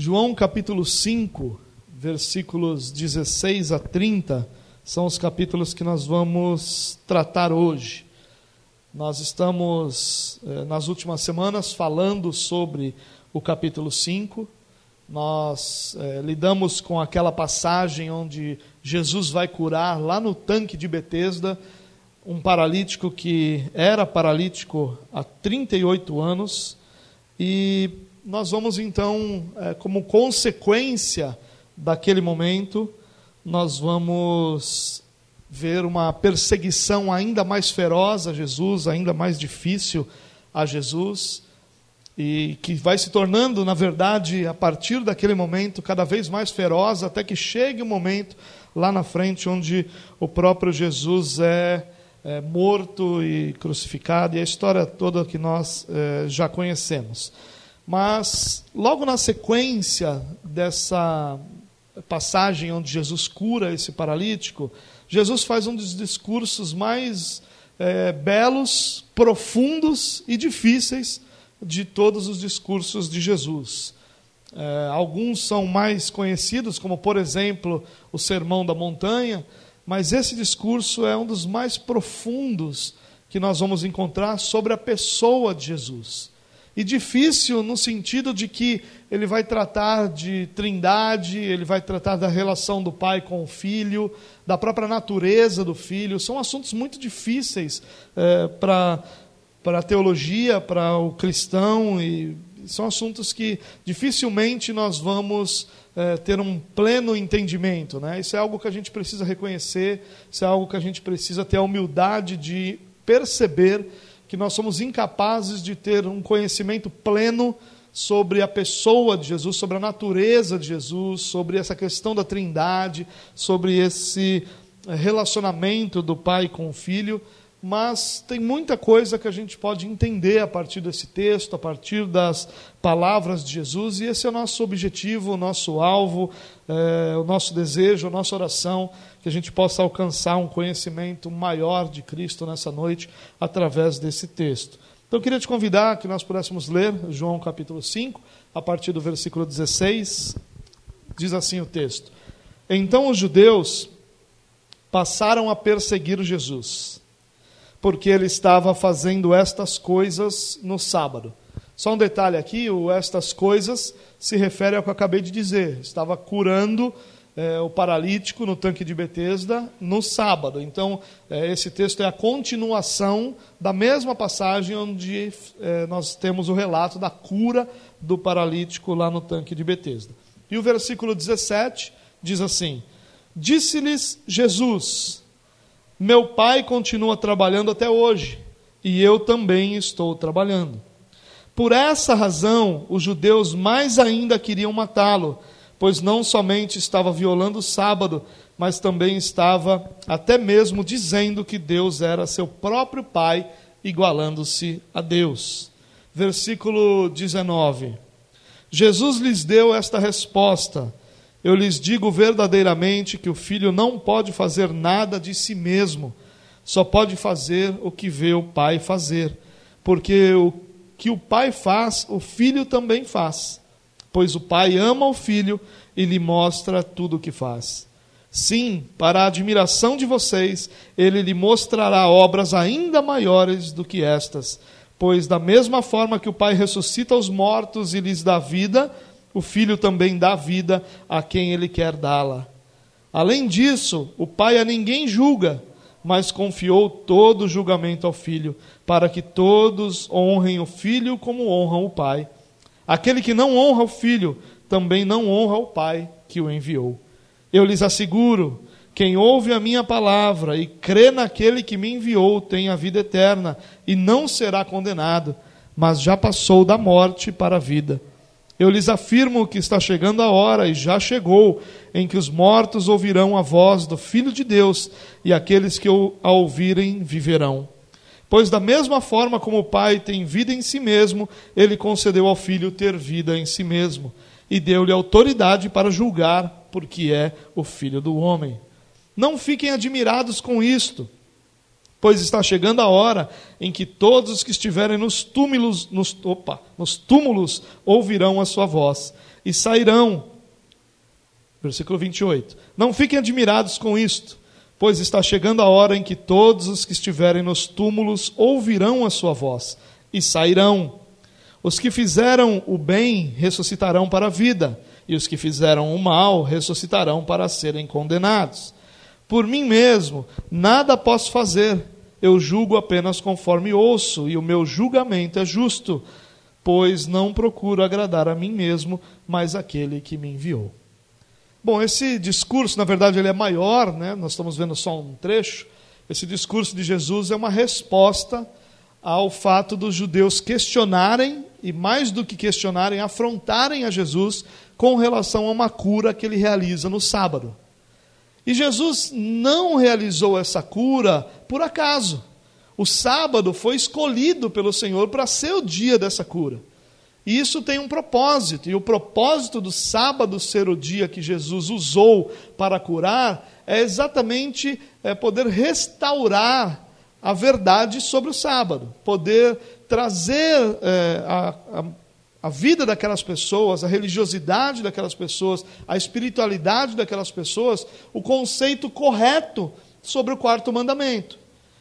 João capítulo 5, versículos 16 a 30, são os capítulos que nós vamos tratar hoje. Nós estamos, eh, nas últimas semanas, falando sobre o capítulo 5. Nós eh, lidamos com aquela passagem onde Jesus vai curar lá no tanque de Betesda um paralítico que era paralítico há 38 anos e nós vamos então, é, como consequência daquele momento, nós vamos ver uma perseguição ainda mais feroz a Jesus, ainda mais difícil a Jesus, e que vai se tornando, na verdade, a partir daquele momento, cada vez mais feroz, até que chegue o um momento lá na frente onde o próprio Jesus é, é morto e crucificado, e a história toda que nós é, já conhecemos. Mas, logo na sequência dessa passagem onde Jesus cura esse paralítico, Jesus faz um dos discursos mais é, belos, profundos e difíceis de todos os discursos de Jesus. É, alguns são mais conhecidos, como, por exemplo, o Sermão da Montanha, mas esse discurso é um dos mais profundos que nós vamos encontrar sobre a pessoa de Jesus. E difícil no sentido de que ele vai tratar de trindade, ele vai tratar da relação do pai com o filho, da própria natureza do filho. São assuntos muito difíceis é, para a teologia, para o cristão, e são assuntos que dificilmente nós vamos é, ter um pleno entendimento. Né? Isso é algo que a gente precisa reconhecer, isso é algo que a gente precisa ter a humildade de perceber que nós somos incapazes de ter um conhecimento pleno sobre a pessoa de Jesus, sobre a natureza de Jesus, sobre essa questão da trindade, sobre esse relacionamento do pai com o filho. Mas tem muita coisa que a gente pode entender a partir desse texto, a partir das palavras de Jesus, e esse é o nosso objetivo, o nosso alvo, é, o nosso desejo, a nossa oração, que a gente possa alcançar um conhecimento maior de Cristo nessa noite através desse texto. Então eu queria te convidar que nós pudéssemos ler João capítulo 5, a partir do versículo 16, diz assim o texto: Então os judeus passaram a perseguir Jesus porque ele estava fazendo estas coisas no sábado. Só um detalhe aqui: o estas coisas se refere ao que eu acabei de dizer. Estava curando é, o paralítico no tanque de Betesda no sábado. Então, é, esse texto é a continuação da mesma passagem onde é, nós temos o relato da cura do paralítico lá no tanque de Betesda. E o versículo 17 diz assim: Disse-lhes Jesus: meu pai continua trabalhando até hoje e eu também estou trabalhando. Por essa razão, os judeus mais ainda queriam matá-lo, pois não somente estava violando o sábado, mas também estava até mesmo dizendo que Deus era seu próprio pai, igualando-se a Deus. Versículo 19. Jesus lhes deu esta resposta: eu lhes digo verdadeiramente que o filho não pode fazer nada de si mesmo, só pode fazer o que vê o pai fazer, porque o que o pai faz, o filho também faz, pois o pai ama o filho e lhe mostra tudo o que faz. Sim, para a admiração de vocês, ele lhe mostrará obras ainda maiores do que estas, pois da mesma forma que o pai ressuscita os mortos e lhes dá vida, o filho também dá vida a quem ele quer dá-la. Além disso, o pai a ninguém julga, mas confiou todo o julgamento ao filho, para que todos honrem o filho como honram o pai. Aquele que não honra o filho, também não honra o pai que o enviou. Eu lhes asseguro: quem ouve a minha palavra e crê naquele que me enviou tem a vida eterna e não será condenado, mas já passou da morte para a vida. Eu lhes afirmo que está chegando a hora, e já chegou, em que os mortos ouvirão a voz do Filho de Deus, e aqueles que a ouvirem viverão. Pois, da mesma forma como o Pai tem vida em si mesmo, ele concedeu ao Filho ter vida em si mesmo, e deu-lhe autoridade para julgar, porque é o Filho do homem. Não fiquem admirados com isto pois está chegando a hora em que todos os que estiverem nos túmulos, nos, opa, nos túmulos ouvirão a sua voz, e sairão. Versículo 28. Não fiquem admirados com isto, pois está chegando a hora em que todos os que estiverem nos túmulos ouvirão a sua voz e sairão. Os que fizeram o bem ressuscitarão para a vida, e os que fizeram o mal ressuscitarão para serem condenados. Por mim mesmo, nada posso fazer, eu julgo apenas conforme ouço, e o meu julgamento é justo, pois não procuro agradar a mim mesmo, mas aquele que me enviou. Bom, esse discurso, na verdade, ele é maior, né? nós estamos vendo só um trecho. Esse discurso de Jesus é uma resposta ao fato dos judeus questionarem, e mais do que questionarem, afrontarem a Jesus com relação a uma cura que ele realiza no sábado. E Jesus não realizou essa cura por acaso. O sábado foi escolhido pelo Senhor para ser o dia dessa cura. E isso tem um propósito, e o propósito do sábado ser o dia que Jesus usou para curar é exatamente é, poder restaurar a verdade sobre o sábado, poder trazer é, a, a, a vida daquelas pessoas, a religiosidade daquelas pessoas, a espiritualidade daquelas pessoas, o conceito correto sobre o quarto mandamento.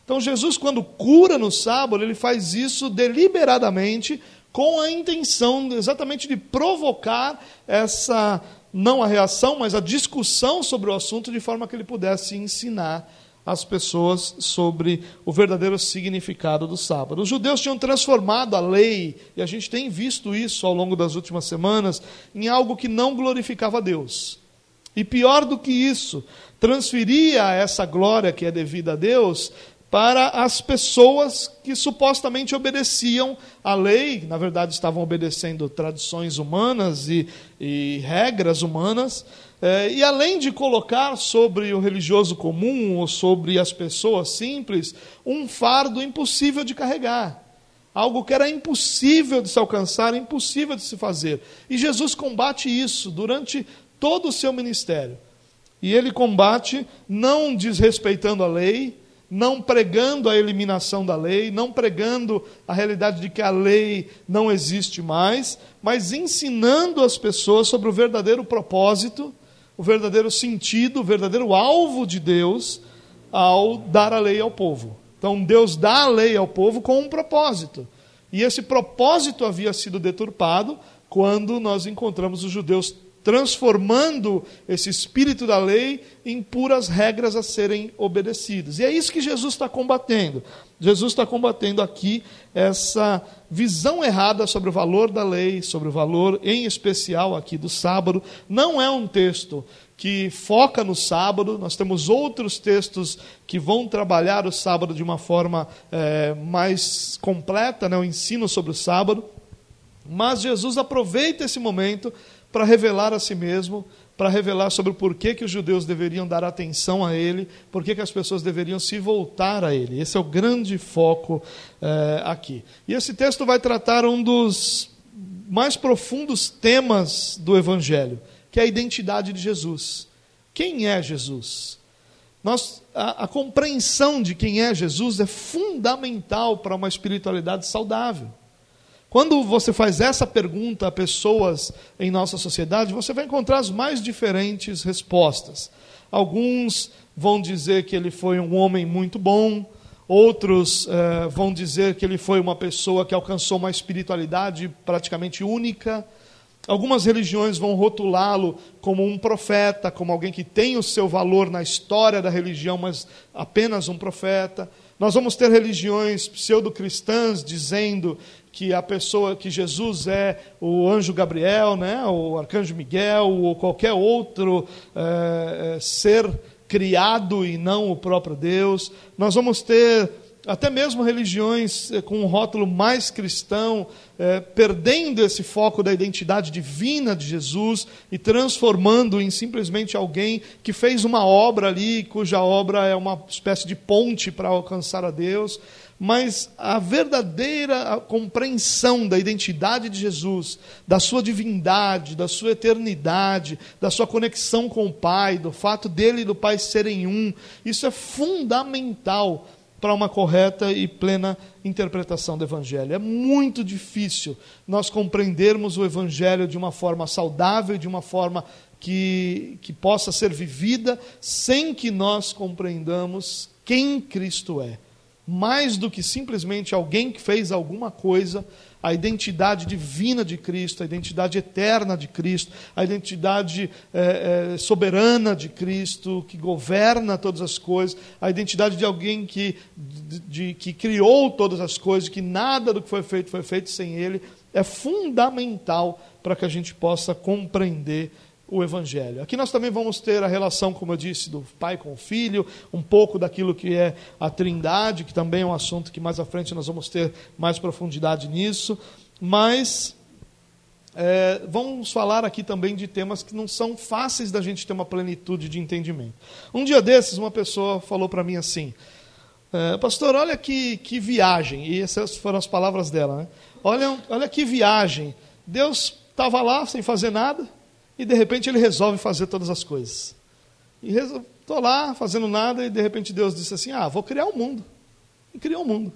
Então, Jesus, quando cura no sábado, ele faz isso deliberadamente, com a intenção exatamente de provocar essa, não a reação, mas a discussão sobre o assunto, de forma que ele pudesse ensinar as pessoas sobre o verdadeiro significado do sábado. Os judeus tinham transformado a lei, e a gente tem visto isso ao longo das últimas semanas, em algo que não glorificava a Deus. E pior do que isso, transferia essa glória que é devida a Deus para as pessoas que supostamente obedeciam à lei, na verdade estavam obedecendo tradições humanas e, e regras humanas, é, e além de colocar sobre o religioso comum ou sobre as pessoas simples um fardo impossível de carregar. Algo que era impossível de se alcançar, impossível de se fazer. E Jesus combate isso durante todo o seu ministério. E ele combate não desrespeitando a lei, não pregando a eliminação da lei, não pregando a realidade de que a lei não existe mais, mas ensinando as pessoas sobre o verdadeiro propósito o verdadeiro sentido, o verdadeiro alvo de Deus ao dar a lei ao povo. Então, Deus dá a lei ao povo com um propósito. E esse propósito havia sido deturpado quando nós encontramos os judeus transformando esse espírito da lei em puras regras a serem obedecidas. E é isso que Jesus está combatendo. Jesus está combatendo aqui essa visão errada sobre o valor da lei, sobre o valor, em especial, aqui do sábado. Não é um texto que foca no sábado, nós temos outros textos que vão trabalhar o sábado de uma forma é, mais completa, né, o ensino sobre o sábado. Mas Jesus aproveita esse momento para revelar a si mesmo, para revelar sobre o porquê que os judeus deveriam dar atenção a ele, porquê que as pessoas deveriam se voltar a ele. Esse é o grande foco é, aqui. E esse texto vai tratar um dos mais profundos temas do Evangelho, que é a identidade de Jesus. Quem é Jesus? Nós, a, a compreensão de quem é Jesus é fundamental para uma espiritualidade saudável. Quando você faz essa pergunta a pessoas em nossa sociedade, você vai encontrar as mais diferentes respostas. Alguns vão dizer que ele foi um homem muito bom, outros eh, vão dizer que ele foi uma pessoa que alcançou uma espiritualidade praticamente única. Algumas religiões vão rotulá-lo como um profeta, como alguém que tem o seu valor na história da religião, mas apenas um profeta. Nós vamos ter religiões pseudo-cristãs dizendo que a pessoa, que Jesus é o anjo Gabriel, né, o arcanjo Miguel, ou qualquer outro é, ser criado e não o próprio Deus. Nós vamos ter até mesmo religiões eh, com um rótulo mais cristão, perdendo esse foco da identidade divina de Jesus e transformando em simplesmente alguém que fez uma obra ali, cuja obra é uma espécie de ponte para alcançar a Deus mas a verdadeira compreensão da identidade de Jesus, da sua divindade, da sua eternidade, da sua conexão com o Pai, do fato dele e do Pai serem um, isso é fundamental para uma correta e plena interpretação do Evangelho. É muito difícil nós compreendermos o Evangelho de uma forma saudável, de uma forma que, que possa ser vivida, sem que nós compreendamos quem Cristo é. Mais do que simplesmente alguém que fez alguma coisa, a identidade divina de Cristo, a identidade eterna de Cristo, a identidade é, é, soberana de Cristo, que governa todas as coisas, a identidade de alguém que, de, de, que criou todas as coisas, que nada do que foi feito foi feito sem Ele, é fundamental para que a gente possa compreender o Evangelho. Aqui nós também vamos ter a relação, como eu disse, do pai com o filho, um pouco daquilo que é a trindade, que também é um assunto que mais à frente nós vamos ter mais profundidade nisso, mas é, vamos falar aqui também de temas que não são fáceis da gente ter uma plenitude de entendimento. Um dia desses, uma pessoa falou para mim assim, é, pastor, olha que, que viagem, e essas foram as palavras dela, né? olha, olha que viagem, Deus estava lá sem fazer nada, e de repente ele resolve fazer todas as coisas. E estou lá fazendo nada e de repente Deus disse assim: Ah, vou criar o um mundo. E criou o um mundo.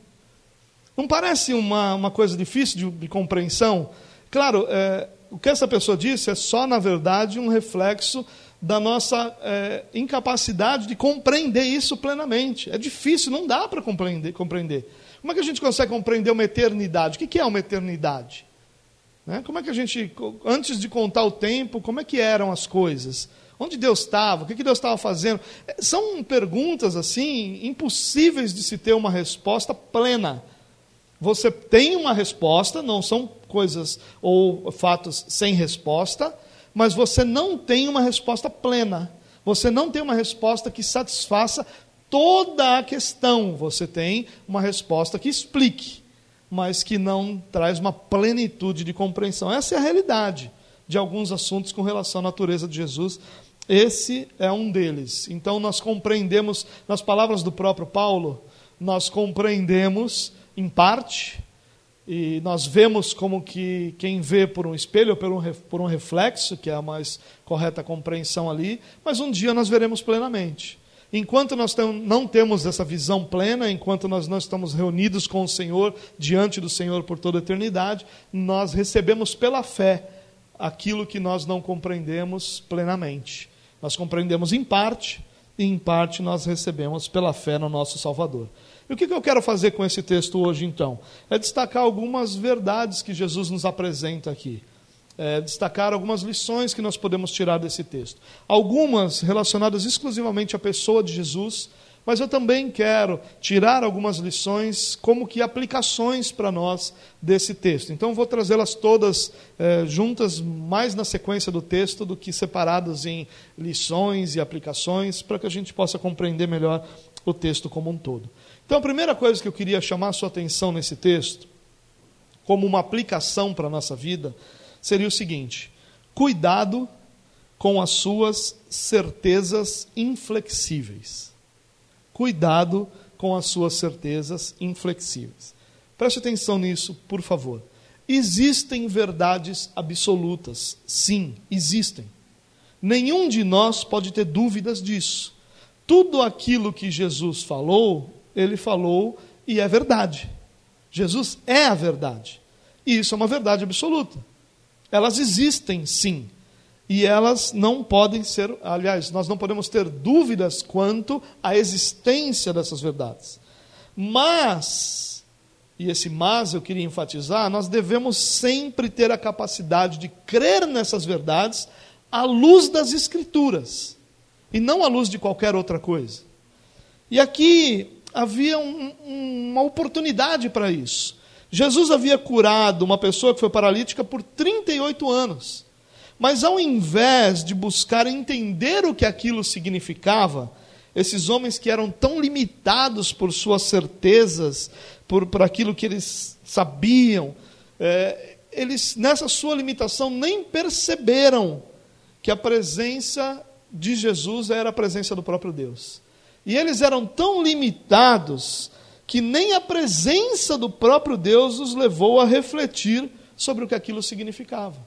Não parece uma, uma coisa difícil de, de compreensão? Claro, é, o que essa pessoa disse é só, na verdade, um reflexo da nossa é, incapacidade de compreender isso plenamente. É difícil, não dá para compreender, compreender. Como é que a gente consegue compreender uma eternidade? O que é uma eternidade? Né? Como é que a gente, antes de contar o tempo, como é que eram as coisas? Onde Deus estava? O que Deus estava fazendo? É, são perguntas assim impossíveis de se ter uma resposta plena. Você tem uma resposta, não são coisas ou fatos sem resposta, mas você não tem uma resposta plena. Você não tem uma resposta que satisfaça toda a questão. Você tem uma resposta que explique mas que não traz uma plenitude de compreensão. Essa é a realidade de alguns assuntos com relação à natureza de Jesus. Esse é um deles. Então nós compreendemos, nas palavras do próprio Paulo, nós compreendemos em parte, e nós vemos como que quem vê por um espelho ou por um, por um reflexo, que é a mais correta compreensão ali, mas um dia nós veremos plenamente. Enquanto nós não temos essa visão plena, enquanto nós não estamos reunidos com o Senhor, diante do Senhor por toda a eternidade, nós recebemos pela fé aquilo que nós não compreendemos plenamente. Nós compreendemos em parte, e em parte nós recebemos pela fé no nosso Salvador. E o que eu quero fazer com esse texto hoje, então? É destacar algumas verdades que Jesus nos apresenta aqui é, destacar algumas lições que nós podemos tirar desse texto. Algumas relacionadas exclusivamente à pessoa de Jesus, mas eu também quero tirar algumas lições, como que aplicações para nós desse texto. Então vou trazê-las todas é, juntas, mais na sequência do texto do que separadas em lições e aplicações, para que a gente possa compreender melhor o texto como um todo. Então a primeira coisa que eu queria chamar a sua atenção nesse texto, como uma aplicação para a nossa vida, seria o seguinte: cuidado com as suas certezas inflexíveis. Cuidado com as suas certezas inflexíveis. Preste atenção nisso, por favor. Existem verdades absolutas. Sim, existem. Nenhum de nós pode ter dúvidas disso. Tudo aquilo que Jesus falou, ele falou e é verdade. Jesus é a verdade. E isso é uma verdade absoluta. Elas existem sim. E elas não podem ser, aliás, nós não podemos ter dúvidas quanto à existência dessas verdades. Mas, e esse mas eu queria enfatizar, nós devemos sempre ter a capacidade de crer nessas verdades à luz das Escrituras, e não à luz de qualquer outra coisa. E aqui havia um, uma oportunidade para isso. Jesus havia curado uma pessoa que foi paralítica por 38 anos. Mas ao invés de buscar entender o que aquilo significava, esses homens que eram tão limitados por suas certezas, por, por aquilo que eles sabiam, é, eles, nessa sua limitação, nem perceberam que a presença de Jesus era a presença do próprio Deus. E eles eram tão limitados que nem a presença do próprio Deus os levou a refletir sobre o que aquilo significava.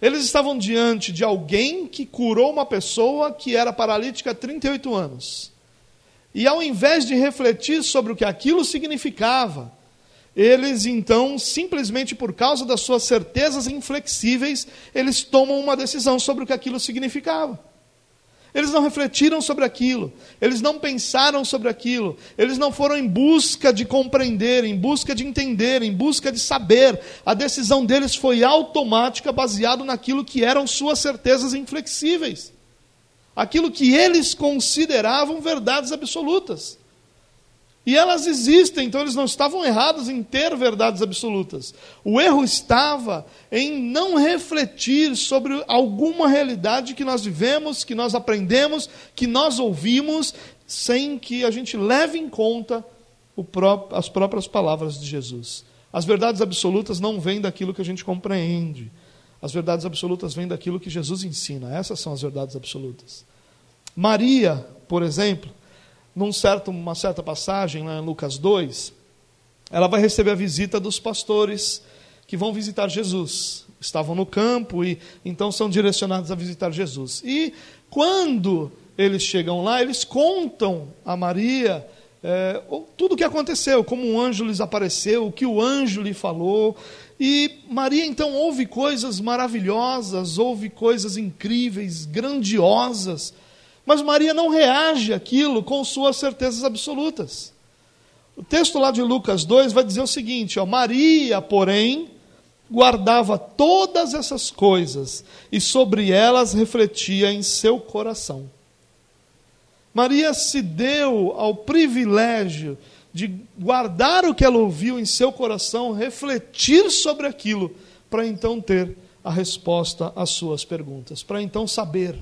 Eles estavam diante de alguém que curou uma pessoa que era paralítica há 38 anos. E ao invés de refletir sobre o que aquilo significava, eles então, simplesmente por causa das suas certezas inflexíveis, eles tomam uma decisão sobre o que aquilo significava. Eles não refletiram sobre aquilo, eles não pensaram sobre aquilo, eles não foram em busca de compreender, em busca de entender, em busca de saber. A decisão deles foi automática, baseado naquilo que eram suas certezas inflexíveis, aquilo que eles consideravam verdades absolutas. E elas existem, então eles não estavam errados em ter verdades absolutas. O erro estava em não refletir sobre alguma realidade que nós vivemos, que nós aprendemos, que nós ouvimos, sem que a gente leve em conta as próprias palavras de Jesus. As verdades absolutas não vêm daquilo que a gente compreende. As verdades absolutas vêm daquilo que Jesus ensina. Essas são as verdades absolutas. Maria, por exemplo, num certo, uma certa passagem, lá em Lucas 2, ela vai receber a visita dos pastores que vão visitar Jesus. Estavam no campo e então são direcionados a visitar Jesus. E quando eles chegam lá, eles contam a Maria é, tudo o que aconteceu, como um anjo lhes apareceu, o que o anjo lhe falou. E Maria então ouve coisas maravilhosas, ouve coisas incríveis, grandiosas mas Maria não reage àquilo com suas certezas absolutas. O texto lá de Lucas 2 vai dizer o seguinte: ó, Maria, porém, guardava todas essas coisas e sobre elas refletia em seu coração. Maria se deu ao privilégio de guardar o que ela ouviu em seu coração, refletir sobre aquilo, para então ter a resposta às suas perguntas, para então saber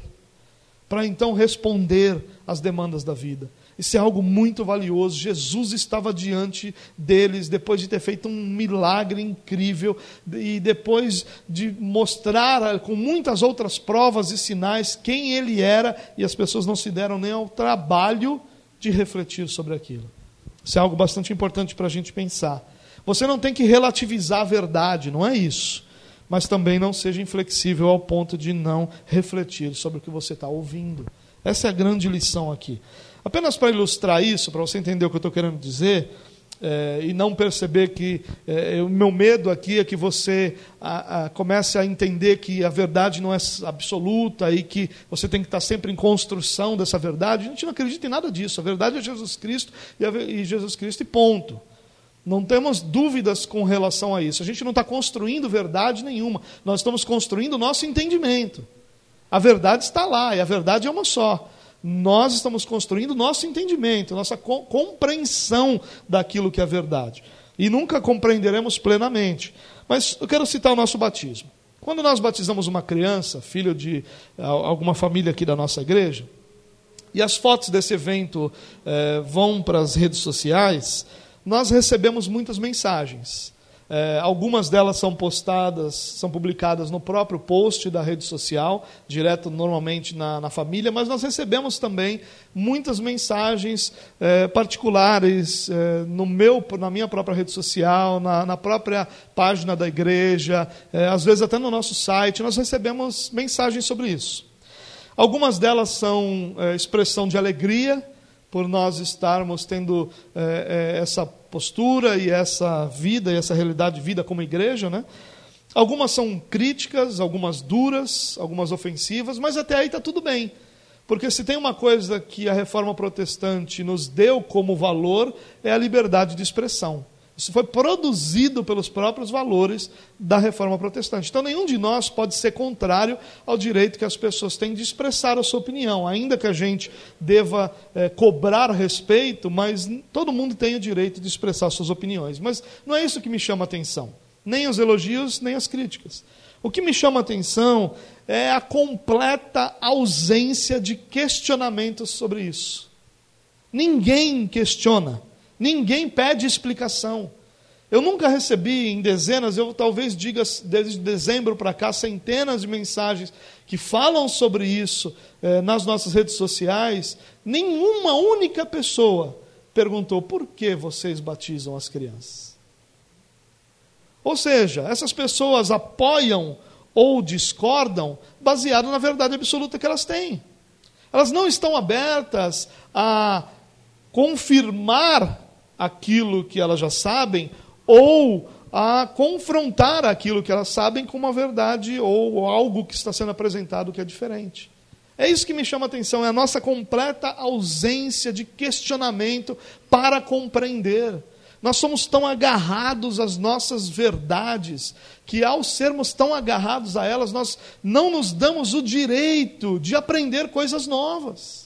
para então responder às demandas da vida. Isso é algo muito valioso. Jesus estava diante deles depois de ter feito um milagre incrível e depois de mostrar com muitas outras provas e sinais quem ele era, e as pessoas não se deram nem ao trabalho de refletir sobre aquilo. Isso é algo bastante importante para a gente pensar. Você não tem que relativizar a verdade, não é isso mas também não seja inflexível ao ponto de não refletir sobre o que você está ouvindo. Essa é a grande lição aqui. Apenas para ilustrar isso, para você entender o que eu estou querendo dizer, é, e não perceber que é, o meu medo aqui é que você a, a, comece a entender que a verdade não é absoluta e que você tem que estar sempre em construção dessa verdade. A gente não acredita em nada disso. A verdade é Jesus Cristo e, a, e Jesus Cristo e ponto. Não temos dúvidas com relação a isso. A gente não está construindo verdade nenhuma. Nós estamos construindo o nosso entendimento. A verdade está lá e a verdade é uma só. Nós estamos construindo o nosso entendimento, nossa compreensão daquilo que é verdade. E nunca compreenderemos plenamente. Mas eu quero citar o nosso batismo. Quando nós batizamos uma criança, filho de alguma família aqui da nossa igreja, e as fotos desse evento eh, vão para as redes sociais, nós recebemos muitas mensagens. É, algumas delas são postadas, são publicadas no próprio post da rede social, direto normalmente na, na família, mas nós recebemos também muitas mensagens é, particulares é, no meu, na minha própria rede social, na, na própria página da igreja, é, às vezes até no nosso site, nós recebemos mensagens sobre isso. Algumas delas são é, expressão de alegria, por nós estarmos tendo é, é, essa postura e essa vida, e essa realidade de vida como igreja, né? Algumas são críticas, algumas duras, algumas ofensivas, mas até aí está tudo bem. Porque se tem uma coisa que a reforma protestante nos deu como valor, é a liberdade de expressão. Isso foi produzido pelos próprios valores da reforma protestante. Então, nenhum de nós pode ser contrário ao direito que as pessoas têm de expressar a sua opinião, ainda que a gente deva é, cobrar respeito, mas todo mundo tem o direito de expressar suas opiniões. Mas não é isso que me chama a atenção, nem os elogios, nem as críticas. O que me chama a atenção é a completa ausência de questionamentos sobre isso. Ninguém questiona. Ninguém pede explicação. Eu nunca recebi em dezenas, eu talvez diga desde dezembro para cá, centenas de mensagens que falam sobre isso eh, nas nossas redes sociais. Nenhuma única pessoa perguntou por que vocês batizam as crianças. Ou seja, essas pessoas apoiam ou discordam baseado na verdade absoluta que elas têm. Elas não estão abertas a confirmar aquilo que elas já sabem ou a confrontar aquilo que elas sabem com uma verdade ou algo que está sendo apresentado que é diferente. É isso que me chama a atenção, é a nossa completa ausência de questionamento para compreender. Nós somos tão agarrados às nossas verdades, que ao sermos tão agarrados a elas, nós não nos damos o direito de aprender coisas novas.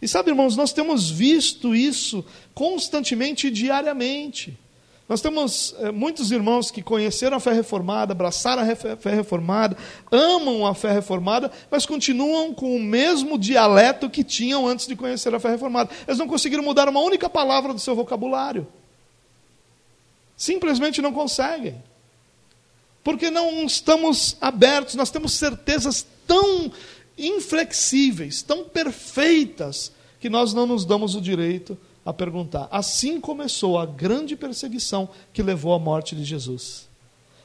E sabe, irmãos, nós temos visto isso constantemente e diariamente. Nós temos é, muitos irmãos que conheceram a fé reformada, abraçaram a fé reformada, amam a fé reformada, mas continuam com o mesmo dialeto que tinham antes de conhecer a fé reformada. Eles não conseguiram mudar uma única palavra do seu vocabulário. Simplesmente não conseguem. Porque não estamos abertos, nós temos certezas tão inflexíveis, tão perfeitas, que nós não nos damos o direito a perguntar. Assim começou a grande perseguição que levou à morte de Jesus.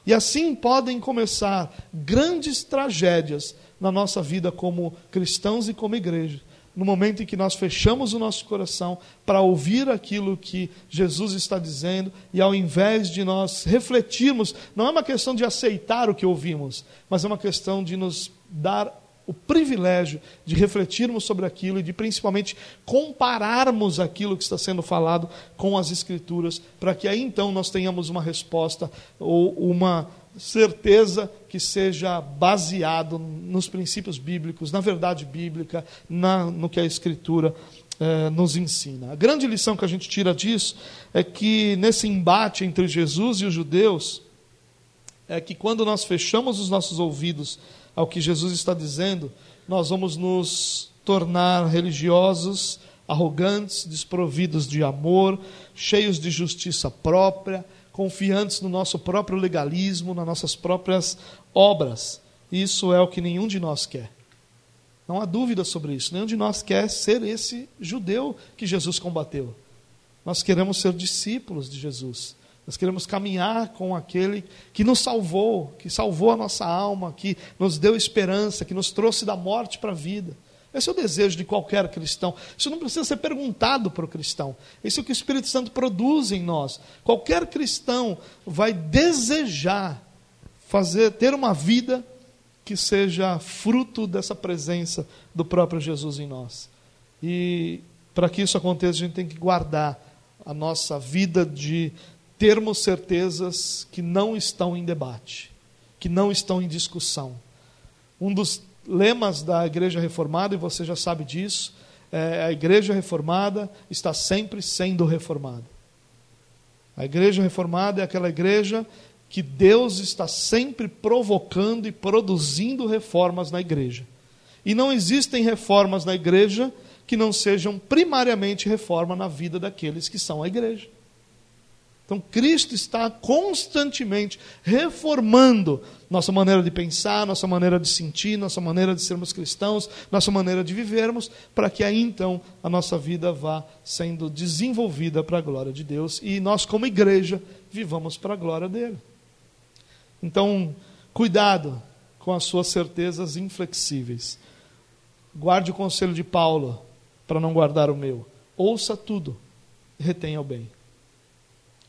E assim podem começar grandes tragédias na nossa vida como cristãos e como igreja. No momento em que nós fechamos o nosso coração para ouvir aquilo que Jesus está dizendo, e ao invés de nós refletirmos, não é uma questão de aceitar o que ouvimos, mas é uma questão de nos dar o privilégio de refletirmos sobre aquilo e de principalmente compararmos aquilo que está sendo falado com as Escrituras, para que aí então nós tenhamos uma resposta ou uma certeza que seja baseado nos princípios bíblicos, na verdade bíblica, na, no que a Escritura eh, nos ensina. A grande lição que a gente tira disso é que nesse embate entre Jesus e os judeus, é que quando nós fechamos os nossos ouvidos ao que Jesus está dizendo, nós vamos nos tornar religiosos, arrogantes, desprovidos de amor, cheios de justiça própria, confiantes no nosso próprio legalismo, nas nossas próprias obras. Isso é o que nenhum de nós quer. Não há dúvida sobre isso. Nenhum de nós quer ser esse judeu que Jesus combateu. Nós queremos ser discípulos de Jesus. Nós queremos caminhar com aquele que nos salvou, que salvou a nossa alma, que nos deu esperança, que nos trouxe da morte para a vida. Esse é o desejo de qualquer cristão. Isso não precisa ser perguntado para o cristão. Isso é o que o Espírito Santo produz em nós. Qualquer cristão vai desejar fazer ter uma vida que seja fruto dessa presença do próprio Jesus em nós. E para que isso aconteça, a gente tem que guardar a nossa vida de termos certezas que não estão em debate, que não estão em discussão. Um dos lemas da Igreja Reformada, e você já sabe disso, é a Igreja Reformada está sempre sendo reformada. A Igreja Reformada é aquela igreja que Deus está sempre provocando e produzindo reformas na igreja. E não existem reformas na igreja que não sejam primariamente reforma na vida daqueles que são a igreja. Então, Cristo está constantemente reformando nossa maneira de pensar, nossa maneira de sentir, nossa maneira de sermos cristãos, nossa maneira de vivermos, para que aí então a nossa vida vá sendo desenvolvida para a glória de Deus e nós, como igreja, vivamos para a glória dele. Então, cuidado com as suas certezas inflexíveis. Guarde o conselho de Paulo para não guardar o meu. Ouça tudo, retenha o bem.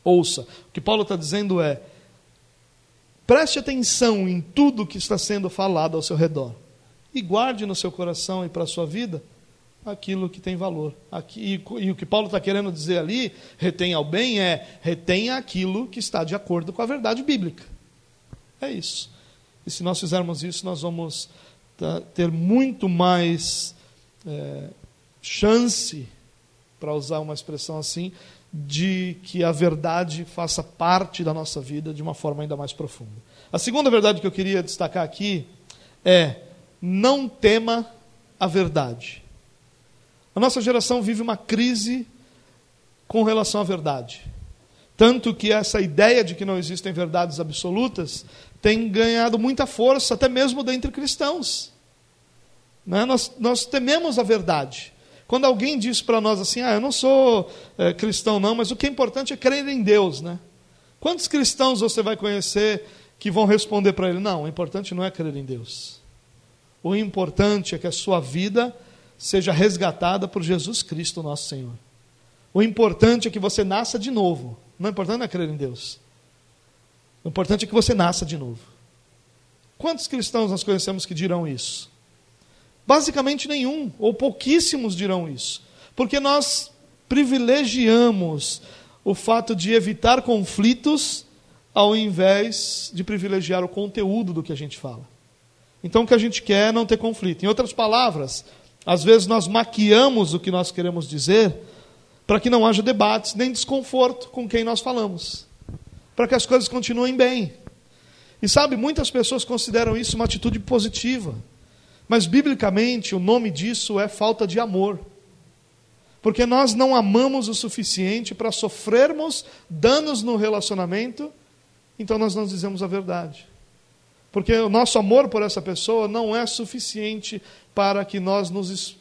Ouça. O que Paulo está dizendo é: preste atenção em tudo que está sendo falado ao seu redor. E guarde no seu coração e para a sua vida aquilo que tem valor. Aqui, e, e o que Paulo está querendo dizer ali, retenha o bem, é retenha aquilo que está de acordo com a verdade bíblica. É isso. E se nós fizermos isso, nós vamos ter muito mais é, chance, para usar uma expressão assim, de que a verdade faça parte da nossa vida de uma forma ainda mais profunda. A segunda verdade que eu queria destacar aqui é: não tema a verdade. A nossa geração vive uma crise com relação à verdade. Tanto que essa ideia de que não existem verdades absolutas tem ganhado muita força, até mesmo dentre cristãos. Né? Nós, nós tememos a verdade. Quando alguém diz para nós assim, ah, eu não sou é, cristão não, mas o que é importante é crer em Deus, né? Quantos cristãos você vai conhecer que vão responder para ele, não, o importante não é crer em Deus. O importante é que a sua vida seja resgatada por Jesus Cristo, nosso Senhor. O importante é que você nasça de novo. Não é importante é crer em Deus. O importante é que você nasça de novo. Quantos cristãos nós conhecemos que dirão isso? Basicamente nenhum, ou pouquíssimos dirão isso. Porque nós privilegiamos o fato de evitar conflitos ao invés de privilegiar o conteúdo do que a gente fala. Então o que a gente quer é não ter conflito. Em outras palavras, às vezes nós maquiamos o que nós queremos dizer para que não haja debates nem desconforto com quem nós falamos, para que as coisas continuem bem. E sabe, muitas pessoas consideram isso uma atitude positiva, mas biblicamente o nome disso é falta de amor. Porque nós não amamos o suficiente para sofrermos danos no relacionamento, então nós não dizemos a verdade. Porque o nosso amor por essa pessoa não é suficiente para que nós, nos,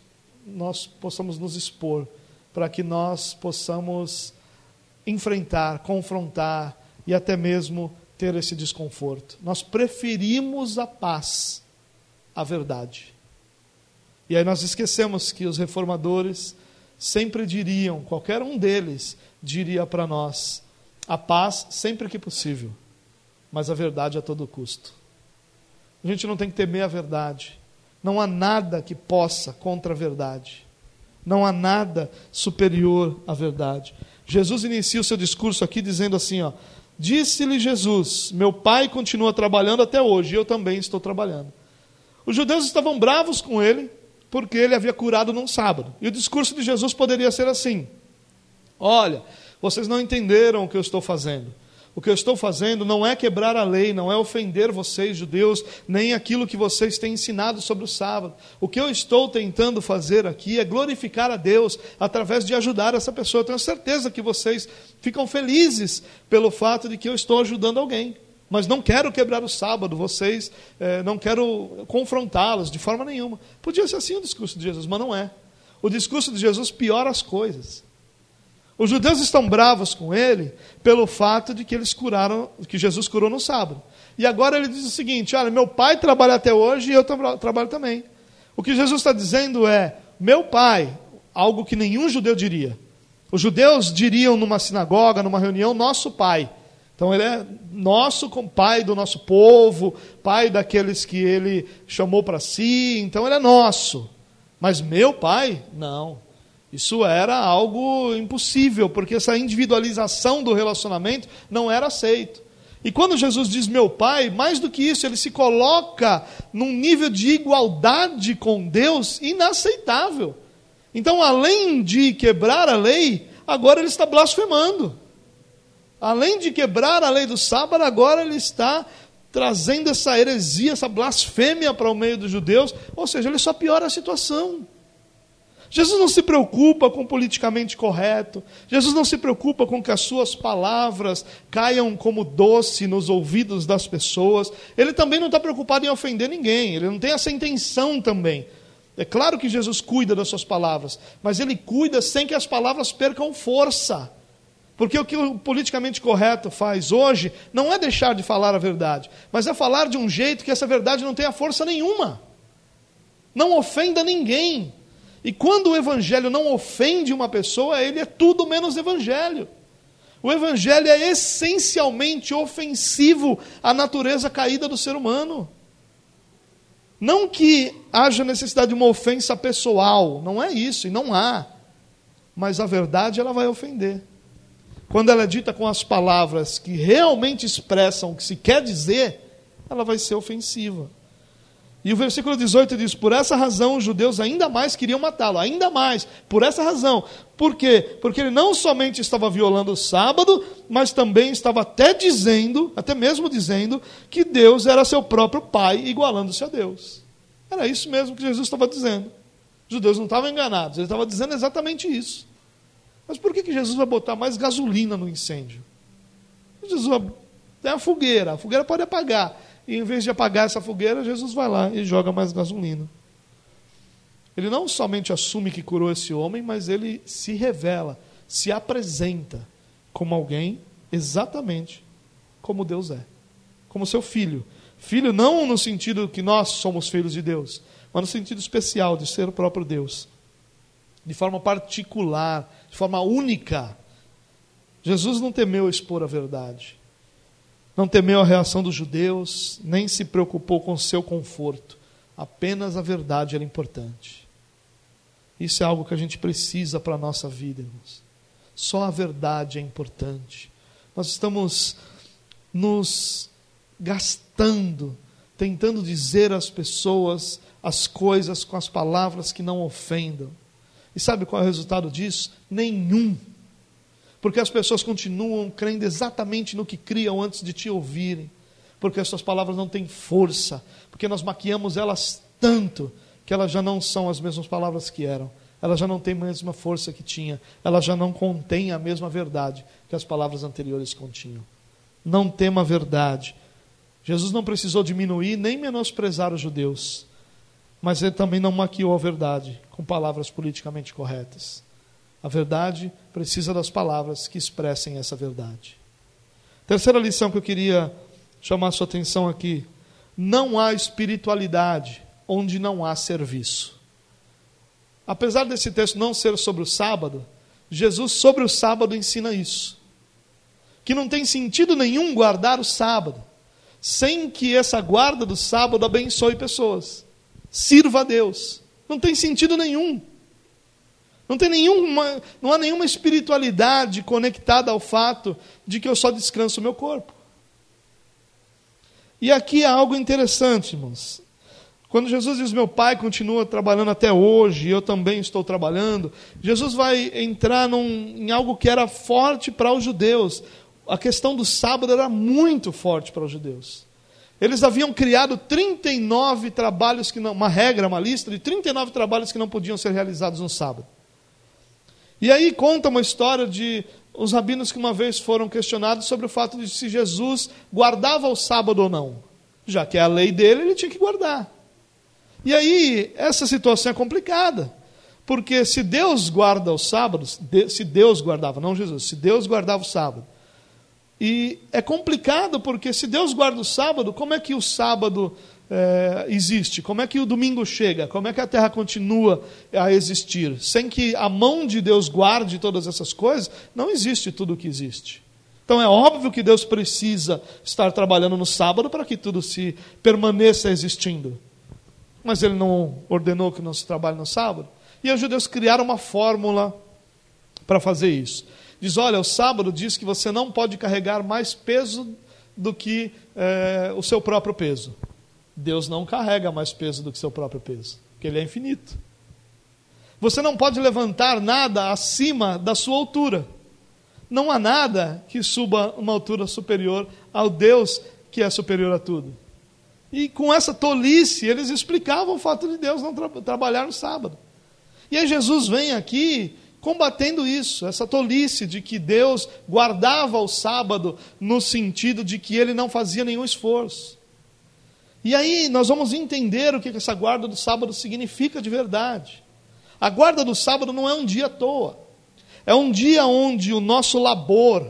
nós possamos nos expor para que nós possamos enfrentar, confrontar e até mesmo ter esse desconforto. Nós preferimos a paz à verdade. E aí nós esquecemos que os reformadores sempre diriam, qualquer um deles diria para nós, a paz sempre que possível, mas a verdade a todo custo. A gente não tem que temer a verdade. Não há nada que possa contra a verdade. Não há nada superior à verdade. Jesus inicia o seu discurso aqui dizendo assim, ó: Disse-lhe Jesus: Meu pai continua trabalhando até hoje, e eu também estou trabalhando. Os judeus estavam bravos com ele, porque ele havia curado num sábado. E o discurso de Jesus poderia ser assim: Olha, vocês não entenderam o que eu estou fazendo. O que eu estou fazendo não é quebrar a lei, não é ofender vocês, judeus, nem aquilo que vocês têm ensinado sobre o sábado. O que eu estou tentando fazer aqui é glorificar a Deus através de ajudar essa pessoa. Eu tenho certeza que vocês ficam felizes pelo fato de que eu estou ajudando alguém. Mas não quero quebrar o sábado, vocês, eh, não quero confrontá-los de forma nenhuma. Podia ser assim o discurso de Jesus, mas não é. O discurso de Jesus piora as coisas. Os judeus estão bravos com ele pelo fato de que eles curaram, que Jesus curou no sábado. E agora ele diz o seguinte: olha, meu pai trabalha até hoje e eu tra trabalho também. O que Jesus está dizendo é: meu pai, algo que nenhum judeu diria. Os judeus diriam numa sinagoga, numa reunião, nosso pai. Então ele é nosso pai do nosso povo, pai daqueles que ele chamou para si, então ele é nosso. Mas meu pai, não. Isso era algo impossível, porque essa individualização do relacionamento não era aceito. E quando Jesus diz meu pai, mais do que isso, ele se coloca num nível de igualdade com Deus inaceitável. Então, além de quebrar a lei, agora ele está blasfemando. Além de quebrar a lei do sábado, agora ele está trazendo essa heresia, essa blasfêmia para o meio dos judeus, ou seja, ele só piora a situação. Jesus não se preocupa com o politicamente correto. Jesus não se preocupa com que as suas palavras caiam como doce nos ouvidos das pessoas. Ele também não está preocupado em ofender ninguém. Ele não tem essa intenção também. É claro que Jesus cuida das suas palavras, mas ele cuida sem que as palavras percam força. Porque o que o politicamente correto faz hoje não é deixar de falar a verdade, mas é falar de um jeito que essa verdade não tenha força nenhuma. Não ofenda ninguém. E quando o evangelho não ofende uma pessoa, ele é tudo menos evangelho. O evangelho é essencialmente ofensivo à natureza caída do ser humano. Não que haja necessidade de uma ofensa pessoal, não é isso, e não há. Mas a verdade ela vai ofender. Quando ela é dita com as palavras que realmente expressam o que se quer dizer, ela vai ser ofensiva. E o versículo 18 diz: Por essa razão os judeus ainda mais queriam matá-lo, ainda mais, por essa razão. Por quê? Porque ele não somente estava violando o sábado, mas também estava até dizendo, até mesmo dizendo, que Deus era seu próprio Pai, igualando-se a Deus. Era isso mesmo que Jesus estava dizendo. Os judeus não estavam enganados, ele estava dizendo exatamente isso. Mas por que, que Jesus vai botar mais gasolina no incêndio? Jesus vai. Tem a fogueira, a fogueira pode apagar. E em vez de apagar essa fogueira, Jesus vai lá e joga mais gasolina. Ele não somente assume que curou esse homem, mas ele se revela, se apresenta como alguém exatamente como Deus é, como seu filho. Filho não no sentido que nós somos filhos de Deus, mas no sentido especial de ser o próprio Deus. De forma particular, de forma única. Jesus não temeu expor a verdade, não temeu a reação dos judeus, nem se preocupou com o seu conforto. Apenas a verdade era importante. Isso é algo que a gente precisa para a nossa vida, irmãos. Só a verdade é importante. Nós estamos nos gastando, tentando dizer às pessoas as coisas com as palavras que não ofendam. E sabe qual é o resultado disso? Nenhum. Porque as pessoas continuam crendo exatamente no que criam antes de te ouvirem. Porque as suas palavras não têm força. Porque nós maquiamos elas tanto que elas já não são as mesmas palavras que eram. Elas já não têm a mesma força que tinha. Elas já não contêm a mesma verdade que as palavras anteriores continham. Não tema a verdade. Jesus não precisou diminuir nem menosprezar os judeus, mas ele também não maquiou a verdade com palavras politicamente corretas. A verdade precisa das palavras que expressem essa verdade. Terceira lição que eu queria chamar sua atenção aqui: não há espiritualidade onde não há serviço. Apesar desse texto não ser sobre o sábado, Jesus sobre o sábado ensina isso. Que não tem sentido nenhum guardar o sábado, sem que essa guarda do sábado abençoe pessoas. Sirva a Deus. Não tem sentido nenhum. Não tem nenhuma, não há nenhuma espiritualidade conectada ao fato de que eu só descanso o meu corpo. E aqui há algo interessante, irmãos. Quando Jesus diz: Meu pai continua trabalhando até hoje, eu também estou trabalhando, Jesus vai entrar num, em algo que era forte para os judeus. A questão do sábado era muito forte para os judeus. Eles haviam criado 39 trabalhos que não, uma regra, uma lista de 39 trabalhos que não podiam ser realizados no sábado. E aí conta uma história de os rabinos que uma vez foram questionados sobre o fato de se Jesus guardava o sábado ou não. Já que é a lei dele, ele tinha que guardar. E aí, essa situação é complicada. Porque se Deus guarda os sábados, se Deus guardava, não Jesus, se Deus guardava o sábado. E é complicado porque se Deus guarda o sábado, como é que o sábado é, existe? Como é que o domingo chega? Como é que a terra continua a existir? Sem que a mão de Deus guarde todas essas coisas, não existe tudo o que existe. Então é óbvio que Deus precisa estar trabalhando no sábado para que tudo se permaneça existindo mas ele não ordenou que não se trabalhe no sábado. E os judeus criaram uma fórmula para fazer isso. Diz: olha, o sábado diz que você não pode carregar mais peso do que é, o seu próprio peso. Deus não carrega mais peso do que seu próprio peso, porque ele é infinito. Você não pode levantar nada acima da sua altura. Não há nada que suba uma altura superior ao Deus que é superior a tudo. E com essa tolice, eles explicavam o fato de Deus não tra trabalhar no sábado. E aí Jesus vem aqui combatendo isso, essa tolice de que Deus guardava o sábado no sentido de que ele não fazia nenhum esforço. E aí nós vamos entender o que essa guarda do sábado significa de verdade. A guarda do sábado não é um dia à toa. É um dia onde o nosso labor,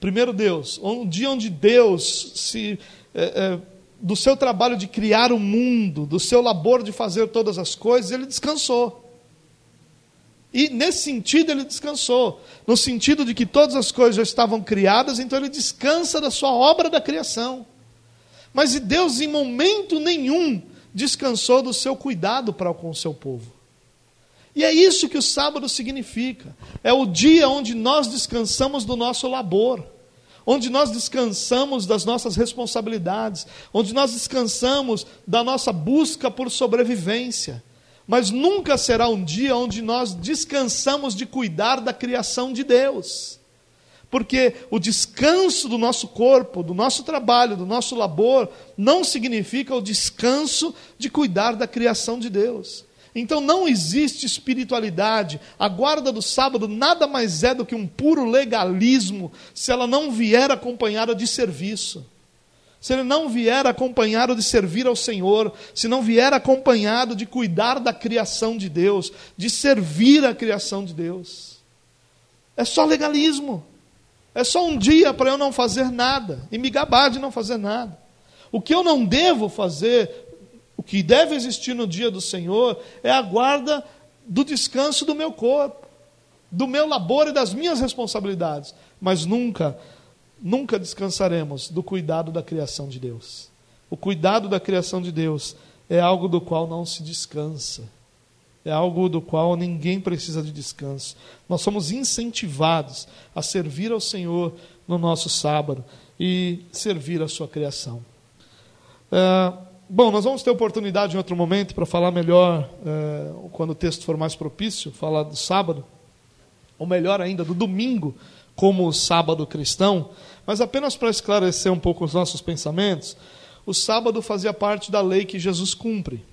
primeiro Deus, um dia onde Deus se é, é, do seu trabalho de criar o mundo, do seu labor de fazer todas as coisas, ele descansou. E nesse sentido ele descansou, no sentido de que todas as coisas já estavam criadas, então ele descansa da sua obra da criação. Mas Deus em momento nenhum descansou do seu cuidado para com o seu povo. E é isso que o sábado significa. É o dia onde nós descansamos do nosso labor onde nós descansamos das nossas responsabilidades, onde nós descansamos da nossa busca por sobrevivência. Mas nunca será um dia onde nós descansamos de cuidar da criação de Deus. Porque o descanso do nosso corpo, do nosso trabalho, do nosso labor, não significa o descanso de cuidar da criação de Deus. Então não existe espiritualidade. A guarda do sábado nada mais é do que um puro legalismo se ela não vier acompanhada de serviço. Se ele não vier acompanhado de servir ao Senhor, se não vier acompanhado de cuidar da criação de Deus, de servir a criação de Deus. É só legalismo. É só um dia para eu não fazer nada e me gabar de não fazer nada. O que eu não devo fazer, o que deve existir no dia do Senhor é a guarda do descanso do meu corpo, do meu labor e das minhas responsabilidades, mas nunca, nunca descansaremos do cuidado da criação de Deus. O cuidado da criação de Deus é algo do qual não se descansa. É algo do qual ninguém precisa de descanso. Nós somos incentivados a servir ao Senhor no nosso sábado e servir a sua criação. É, bom, nós vamos ter oportunidade em outro momento para falar melhor, é, quando o texto for mais propício, falar do sábado, ou melhor ainda, do domingo como sábado cristão, mas apenas para esclarecer um pouco os nossos pensamentos, o sábado fazia parte da lei que Jesus cumpre,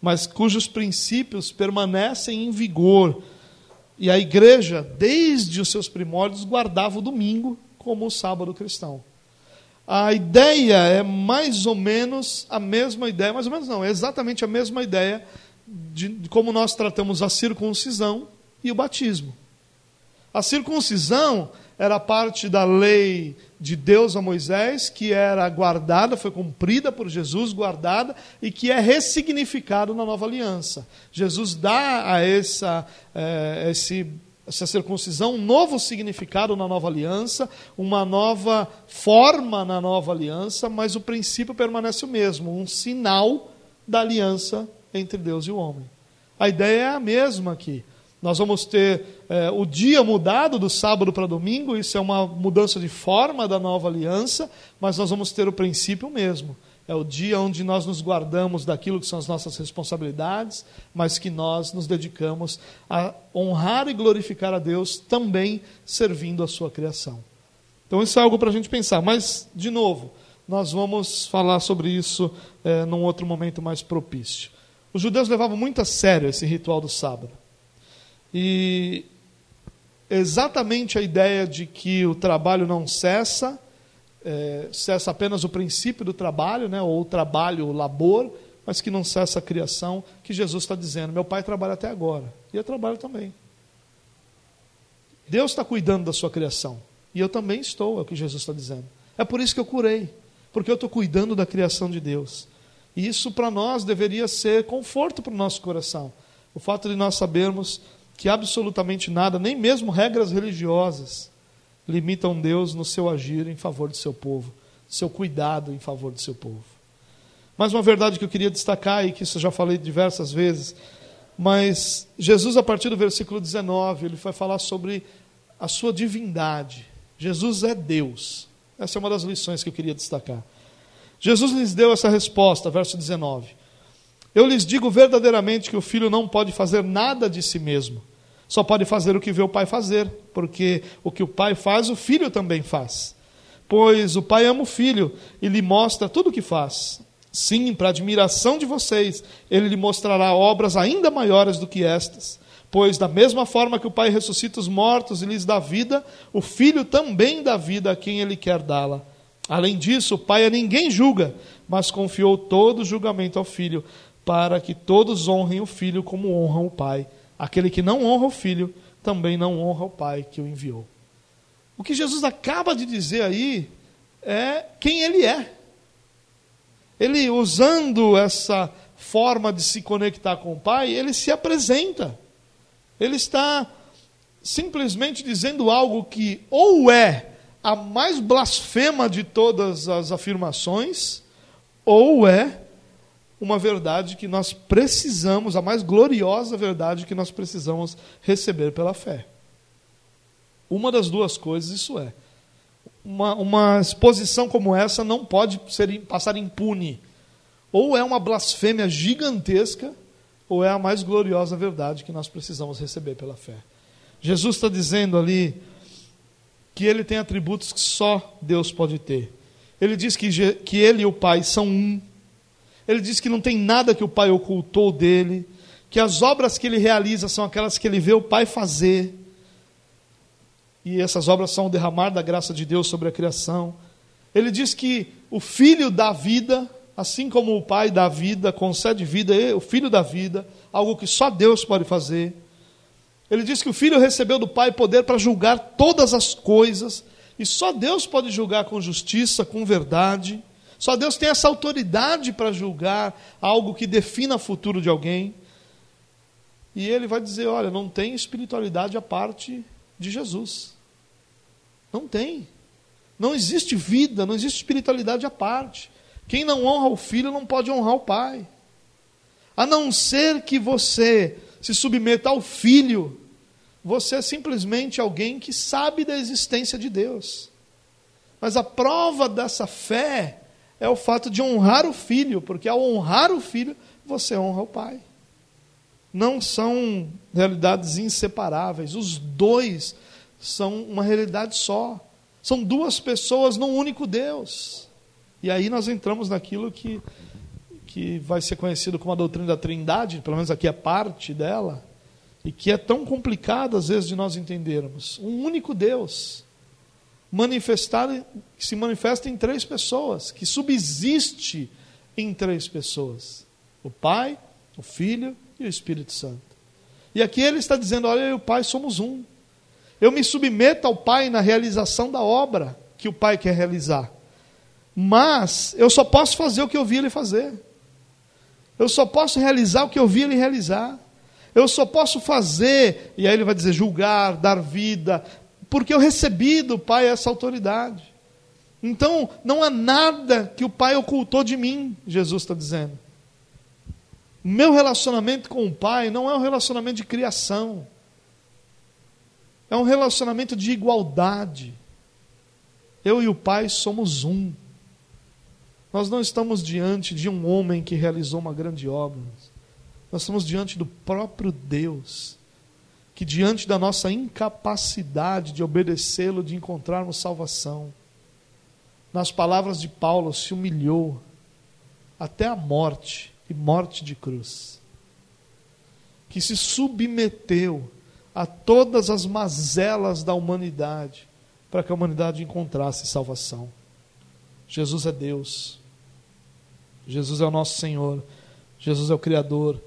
mas cujos princípios permanecem em vigor. E a igreja, desde os seus primórdios, guardava o domingo como o sábado cristão. A ideia é mais ou menos a mesma ideia, mais ou menos não, é exatamente a mesma ideia de, como nós tratamos a circuncisão e o batismo. A circuncisão era parte da lei de Deus a Moisés, que era guardada, foi cumprida por Jesus, guardada, e que é ressignificado na nova aliança. Jesus dá a essa, é, esse essa circuncisão, um novo significado na nova aliança, uma nova forma na nova aliança, mas o princípio permanece o mesmo, um sinal da aliança entre Deus e o homem. A ideia é a mesma aqui. Nós vamos ter é, o dia mudado do sábado para domingo, isso é uma mudança de forma da nova aliança, mas nós vamos ter o princípio mesmo. É o dia onde nós nos guardamos daquilo que são as nossas responsabilidades, mas que nós nos dedicamos a honrar e glorificar a Deus também servindo a sua criação. Então, isso é algo para a gente pensar. Mas, de novo, nós vamos falar sobre isso é, num outro momento mais propício. Os judeus levavam muito a sério esse ritual do sábado. E exatamente a ideia de que o trabalho não cessa é, cessa apenas o princípio do trabalho, né, ou o trabalho, o labor, mas que não cessa a criação, que Jesus está dizendo: meu pai trabalha até agora, e eu trabalho também. Deus está cuidando da sua criação, e eu também estou, é o que Jesus está dizendo. É por isso que eu curei, porque eu estou cuidando da criação de Deus. E isso para nós deveria ser conforto para o nosso coração. O fato de nós sabermos que absolutamente nada, nem mesmo regras religiosas, limitam Deus no seu agir em favor do seu povo, seu cuidado em favor do seu povo. Mais uma verdade que eu queria destacar e que isso eu já falei diversas vezes, mas Jesus, a partir do versículo 19, ele vai falar sobre a sua divindade. Jesus é Deus. Essa é uma das lições que eu queria destacar. Jesus lhes deu essa resposta, verso 19. Eu lhes digo verdadeiramente que o filho não pode fazer nada de si mesmo só pode fazer o que vê o pai fazer, porque o que o pai faz, o filho também faz. Pois o pai ama o filho e lhe mostra tudo o que faz. Sim, para admiração de vocês, ele lhe mostrará obras ainda maiores do que estas. Pois, da mesma forma que o Pai ressuscita os mortos e lhes dá vida, o Filho também dá vida a quem ele quer dá-la. Além disso, o Pai a ninguém julga, mas confiou todo o julgamento ao Filho, para que todos honrem o Filho como honram o Pai. Aquele que não honra o filho também não honra o pai que o enviou. O que Jesus acaba de dizer aí é quem ele é. Ele, usando essa forma de se conectar com o pai, ele se apresenta. Ele está simplesmente dizendo algo que ou é a mais blasfema de todas as afirmações, ou é uma verdade que nós precisamos, a mais gloriosa verdade que nós precisamos receber pela fé. Uma das duas coisas isso é. Uma, uma exposição como essa não pode ser, passar impune. Ou é uma blasfêmia gigantesca, ou é a mais gloriosa verdade que nós precisamos receber pela fé. Jesus está dizendo ali que ele tem atributos que só Deus pode ter. Ele diz que, que ele e o Pai são um. Ele diz que não tem nada que o Pai ocultou dele, que as obras que ele realiza são aquelas que ele vê o Pai fazer. E essas obras são o derramar da graça de Deus sobre a criação. Ele diz que o Filho dá vida, assim como o Pai dá vida, concede vida, o Filho dá vida, algo que só Deus pode fazer. Ele diz que o Filho recebeu do Pai poder para julgar todas as coisas, e só Deus pode julgar com justiça, com verdade. Só Deus tem essa autoridade para julgar algo que defina o futuro de alguém. e ele vai dizer: olha, não tem espiritualidade à parte de Jesus. Não tem. Não existe vida, não existe espiritualidade à parte. Quem não honra o filho não pode honrar o pai. A não ser que você se submeta ao filho, você é simplesmente alguém que sabe da existência de Deus. Mas a prova dessa fé é o fato de honrar o filho, porque ao honrar o filho, você honra o pai. Não são realidades inseparáveis, os dois são uma realidade só. São duas pessoas num único Deus. E aí nós entramos naquilo que, que vai ser conhecido como a doutrina da Trindade, pelo menos aqui é parte dela, e que é tão complicado às vezes de nós entendermos. Um único Deus manifestar, que se manifesta em três pessoas, que subsiste em três pessoas: o Pai, o Filho e o Espírito Santo. E aqui ele está dizendo: olha, eu e o Pai somos um. Eu me submeto ao Pai na realização da obra que o Pai quer realizar. Mas eu só posso fazer o que eu vi ele fazer. Eu só posso realizar o que eu vi ele realizar. Eu só posso fazer, e aí ele vai dizer julgar, dar vida, porque eu recebi do Pai essa autoridade. Então, não há nada que o Pai ocultou de mim, Jesus está dizendo. Meu relacionamento com o Pai não é um relacionamento de criação. É um relacionamento de igualdade. Eu e o Pai somos um. Nós não estamos diante de um homem que realizou uma grande obra. Nós estamos diante do próprio Deus, que diante da nossa incapacidade de obedecê-lo, de encontrarmos salvação, nas palavras de Paulo, se humilhou até a morte e morte de cruz, que se submeteu a todas as mazelas da humanidade, para que a humanidade encontrasse salvação. Jesus é Deus. Jesus é o nosso Senhor. Jesus é o Criador.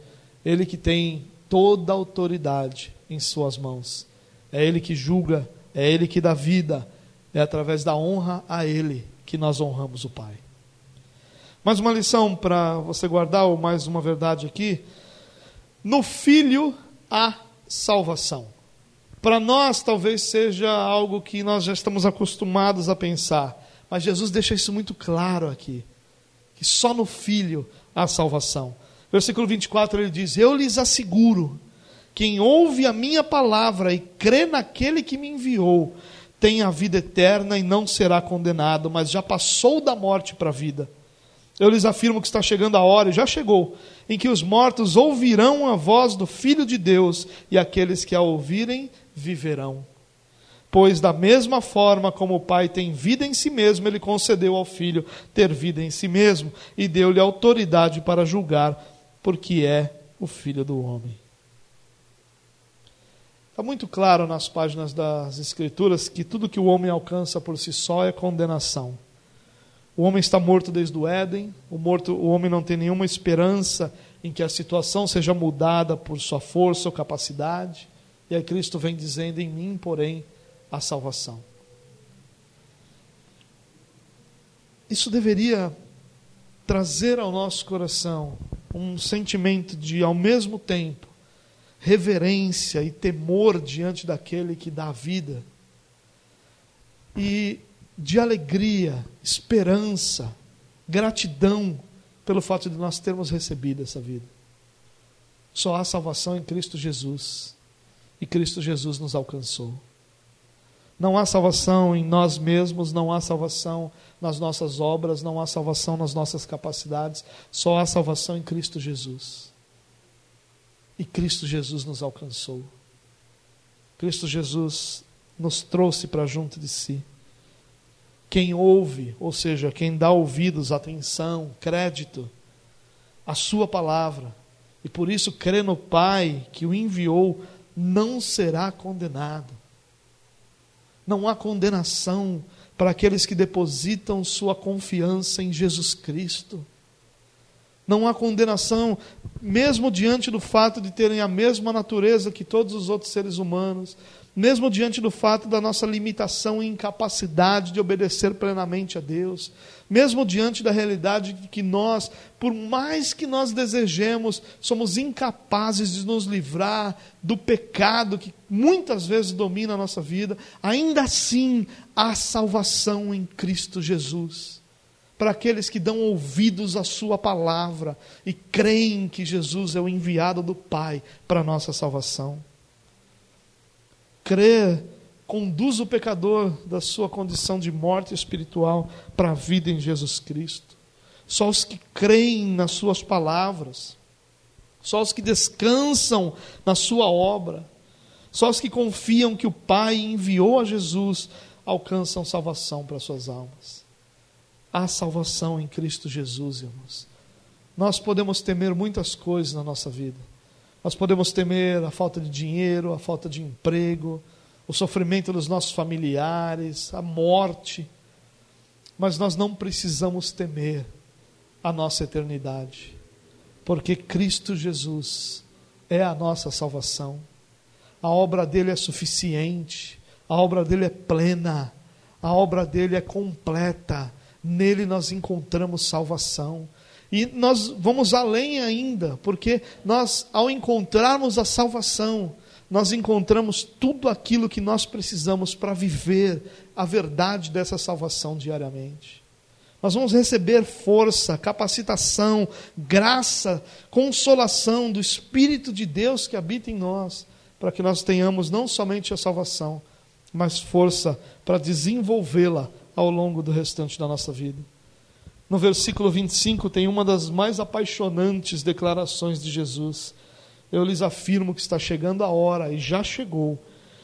Ele que tem toda a autoridade em Suas mãos. É Ele que julga, é Ele que dá vida. É através da honra a Ele que nós honramos o Pai. Mais uma lição para você guardar, ou mais uma verdade aqui. No Filho há salvação. Para nós, talvez seja algo que nós já estamos acostumados a pensar, mas Jesus deixa isso muito claro aqui: que só no Filho há salvação. Versículo 24 ele diz: Eu lhes asseguro, quem ouve a minha palavra e crê naquele que me enviou, tem a vida eterna e não será condenado, mas já passou da morte para a vida. Eu lhes afirmo que está chegando a hora, e já chegou, em que os mortos ouvirão a voz do Filho de Deus, e aqueles que a ouvirem viverão. Pois, da mesma forma como o Pai tem vida em si mesmo, ele concedeu ao Filho ter vida em si mesmo, e deu-lhe autoridade para julgar, porque é o Filho do homem. Está muito claro nas páginas das Escrituras que tudo que o homem alcança por si só é condenação. O homem está morto desde o Éden, o, morto, o homem não tem nenhuma esperança em que a situação seja mudada por sua força ou capacidade. E aí Cristo vem dizendo: Em mim, porém, a salvação. Isso deveria trazer ao nosso coração um sentimento de, ao mesmo tempo, reverência e temor diante daquele que dá a vida. E de alegria, esperança, gratidão pelo fato de nós termos recebido essa vida. Só há salvação em Cristo Jesus. E Cristo Jesus nos alcançou. Não há salvação em nós mesmos, não há salvação nas nossas obras, não há salvação nas nossas capacidades, só há salvação em Cristo Jesus. E Cristo Jesus nos alcançou. Cristo Jesus nos trouxe para junto de si. Quem ouve, ou seja, quem dá ouvidos, atenção, crédito, à Sua palavra, e por isso crê no Pai que o enviou, não será condenado. Não há condenação para aqueles que depositam sua confiança em Jesus Cristo. Não há condenação mesmo diante do fato de terem a mesma natureza que todos os outros seres humanos, mesmo diante do fato da nossa limitação e incapacidade de obedecer plenamente a Deus, mesmo diante da realidade de que nós, por mais que nós desejemos, somos incapazes de nos livrar do pecado que muitas vezes domina a nossa vida, ainda assim há salvação em Cristo Jesus. Para aqueles que dão ouvidos à Sua palavra e creem que Jesus é o enviado do Pai para a nossa salvação. Crer conduz o pecador da sua condição de morte espiritual para a vida em Jesus Cristo. Só os que creem nas suas palavras, só os que descansam na sua obra, só os que confiam que o Pai enviou a Jesus alcançam salvação para suas almas. Há salvação em Cristo Jesus, irmãos. Nós podemos temer muitas coisas na nossa vida nós podemos temer a falta de dinheiro, a falta de emprego, o sofrimento dos nossos familiares, a morte. Mas nós não precisamos temer a nossa eternidade, porque Cristo Jesus é a nossa salvação. A obra dele é suficiente, a obra dele é plena, a obra dele é completa. Nele nós encontramos salvação. E nós vamos além ainda, porque nós, ao encontrarmos a salvação, nós encontramos tudo aquilo que nós precisamos para viver a verdade dessa salvação diariamente. Nós vamos receber força, capacitação, graça, consolação do Espírito de Deus que habita em nós, para que nós tenhamos não somente a salvação, mas força para desenvolvê-la ao longo do restante da nossa vida. No versículo 25 tem uma das mais apaixonantes declarações de Jesus. Eu lhes afirmo que está chegando a hora, e já chegou,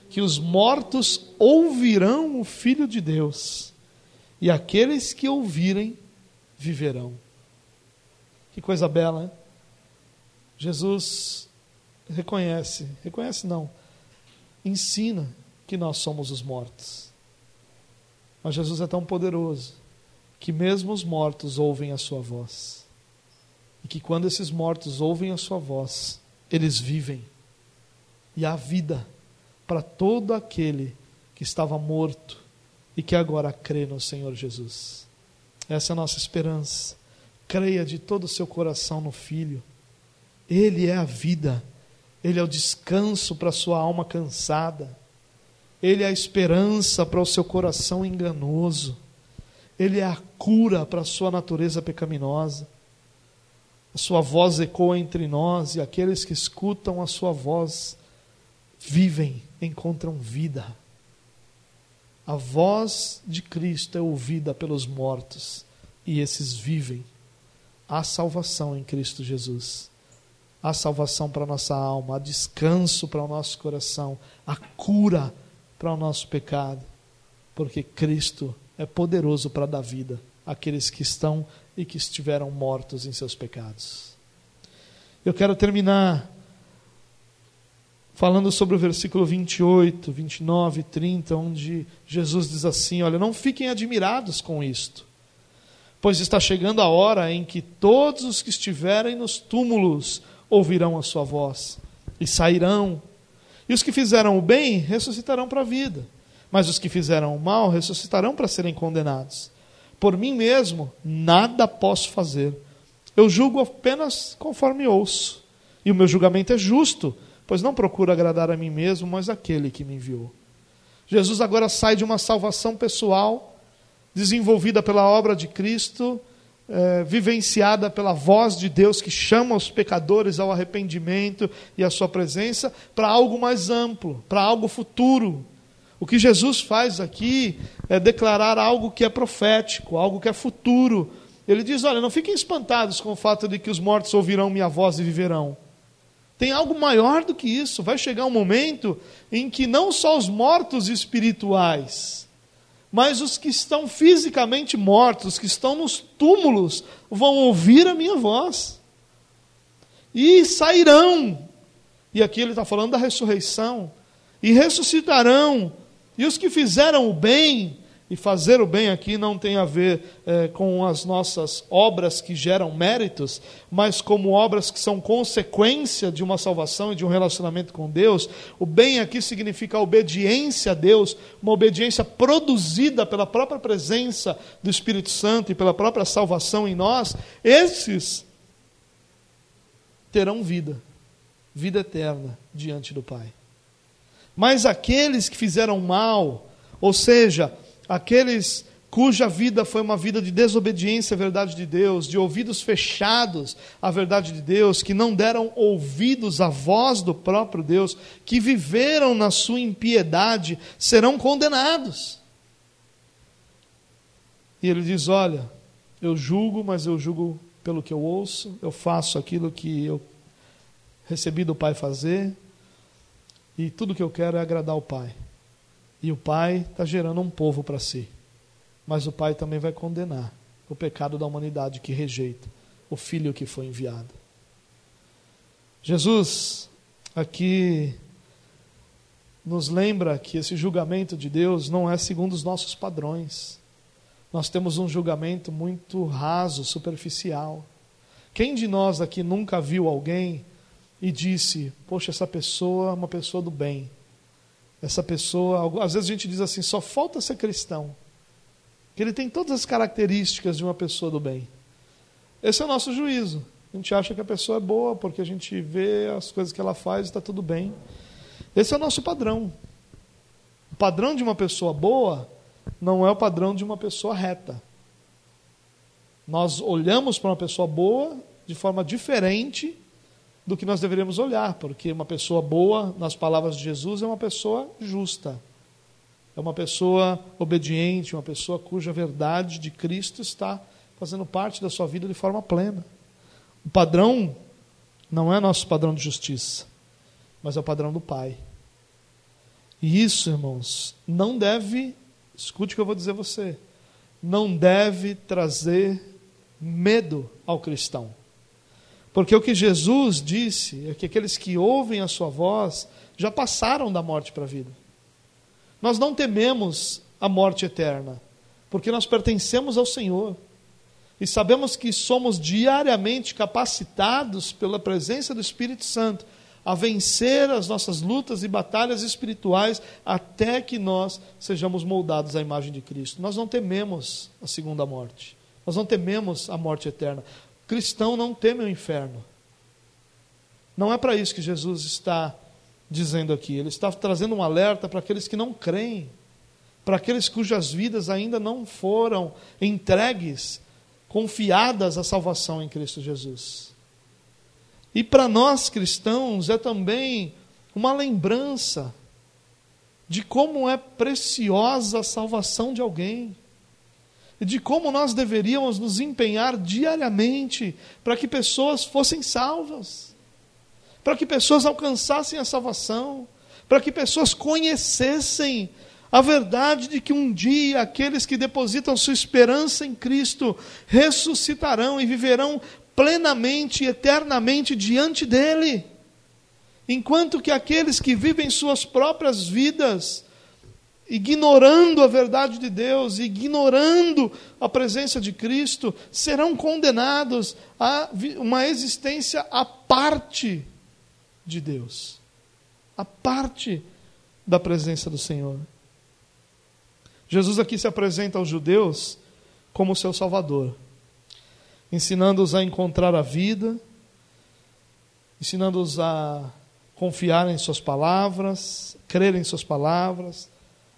que os mortos ouvirão o Filho de Deus, e aqueles que ouvirem viverão. Que coisa bela, hein? Jesus reconhece, reconhece não, ensina que nós somos os mortos. Mas Jesus é tão poderoso que mesmo os mortos ouvem a sua voz. E que quando esses mortos ouvem a sua voz, eles vivem. E há vida para todo aquele que estava morto e que agora crê no Senhor Jesus. Essa é a nossa esperança. Creia de todo o seu coração no Filho. Ele é a vida, ele é o descanso para a sua alma cansada, ele é a esperança para o seu coração enganoso. Ele é a cura para a sua natureza pecaminosa. A sua voz ecoa entre nós e aqueles que escutam a sua voz vivem, encontram vida. A voz de Cristo é ouvida pelos mortos e esses vivem. Há salvação em Cristo Jesus. Há salvação para a nossa alma, há descanso para o nosso coração, há cura para o nosso pecado, porque Cristo é poderoso para dar vida àqueles que estão e que estiveram mortos em seus pecados. Eu quero terminar falando sobre o versículo 28, 29 e 30, onde Jesus diz assim: Olha, não fiquem admirados com isto, pois está chegando a hora em que todos os que estiverem nos túmulos ouvirão a sua voz e sairão, e os que fizeram o bem ressuscitarão para a vida mas os que fizeram o mal ressuscitarão para serem condenados. Por mim mesmo, nada posso fazer. Eu julgo apenas conforme ouço. E o meu julgamento é justo, pois não procuro agradar a mim mesmo, mas aquele que me enviou. Jesus agora sai de uma salvação pessoal, desenvolvida pela obra de Cristo, é, vivenciada pela voz de Deus que chama os pecadores ao arrependimento e à sua presença, para algo mais amplo, para algo futuro, o que Jesus faz aqui é declarar algo que é profético, algo que é futuro. Ele diz: Olha, não fiquem espantados com o fato de que os mortos ouvirão minha voz e viverão. Tem algo maior do que isso. Vai chegar um momento em que não só os mortos espirituais, mas os que estão fisicamente mortos, que estão nos túmulos, vão ouvir a minha voz e sairão. E aqui ele está falando da ressurreição. E ressuscitarão e os que fizeram o bem E fazer o bem aqui não tem a ver é, com as nossas obras que geram méritos, mas como obras que são consequência de uma salvação e de um relacionamento com Deus. O bem aqui significa a obediência a Deus, uma obediência produzida pela própria presença do Espírito Santo e pela própria salvação em nós. Esses terão vida, vida eterna diante do Pai. Mas aqueles que fizeram mal, ou seja, aqueles cuja vida foi uma vida de desobediência à verdade de Deus, de ouvidos fechados à verdade de Deus, que não deram ouvidos à voz do próprio Deus, que viveram na sua impiedade, serão condenados. E ele diz: Olha, eu julgo, mas eu julgo pelo que eu ouço, eu faço aquilo que eu recebi do Pai fazer, e tudo que eu quero é agradar o Pai. E o Pai está gerando um povo para si. Mas o Pai também vai condenar o pecado da humanidade que rejeita o Filho que foi enviado. Jesus aqui nos lembra que esse julgamento de Deus não é segundo os nossos padrões. Nós temos um julgamento muito raso, superficial. Quem de nós aqui nunca viu alguém e disse: Poxa, essa pessoa é uma pessoa do bem. Essa pessoa, às vezes a gente diz assim: só falta ser cristão. Que ele tem todas as características de uma pessoa do bem. Esse é o nosso juízo. A gente acha que a pessoa é boa porque a gente vê as coisas que ela faz e está tudo bem. Esse é o nosso padrão. O padrão de uma pessoa boa não é o padrão de uma pessoa reta. Nós olhamos para uma pessoa boa de forma diferente do que nós deveríamos olhar, porque uma pessoa boa, nas palavras de Jesus, é uma pessoa justa. É uma pessoa obediente, uma pessoa cuja verdade de Cristo está fazendo parte da sua vida de forma plena. O padrão não é nosso padrão de justiça, mas é o padrão do Pai. E isso, irmãos, não deve Escute o que eu vou dizer a você. Não deve trazer medo ao cristão. Porque o que Jesus disse é que aqueles que ouvem a sua voz já passaram da morte para a vida. Nós não tememos a morte eterna, porque nós pertencemos ao Senhor. E sabemos que somos diariamente capacitados pela presença do Espírito Santo a vencer as nossas lutas e batalhas espirituais até que nós sejamos moldados à imagem de Cristo. Nós não tememos a segunda morte. Nós não tememos a morte eterna. Cristão não teme o inferno. Não é para isso que Jesus está dizendo aqui. Ele está trazendo um alerta para aqueles que não creem, para aqueles cujas vidas ainda não foram entregues, confiadas à salvação em Cristo Jesus. E para nós cristãos é também uma lembrança de como é preciosa a salvação de alguém. De como nós deveríamos nos empenhar diariamente para que pessoas fossem salvas, para que pessoas alcançassem a salvação, para que pessoas conhecessem a verdade de que um dia aqueles que depositam sua esperança em Cristo ressuscitarão e viverão plenamente e eternamente diante dele. Enquanto que aqueles que vivem suas próprias vidas, ignorando a verdade de Deus, ignorando a presença de Cristo, serão condenados a uma existência à parte de Deus, à parte da presença do Senhor. Jesus aqui se apresenta aos judeus como seu Salvador ensinando-os a encontrar a vida, ensinando-os a confiar em Suas palavras, crer em Suas palavras,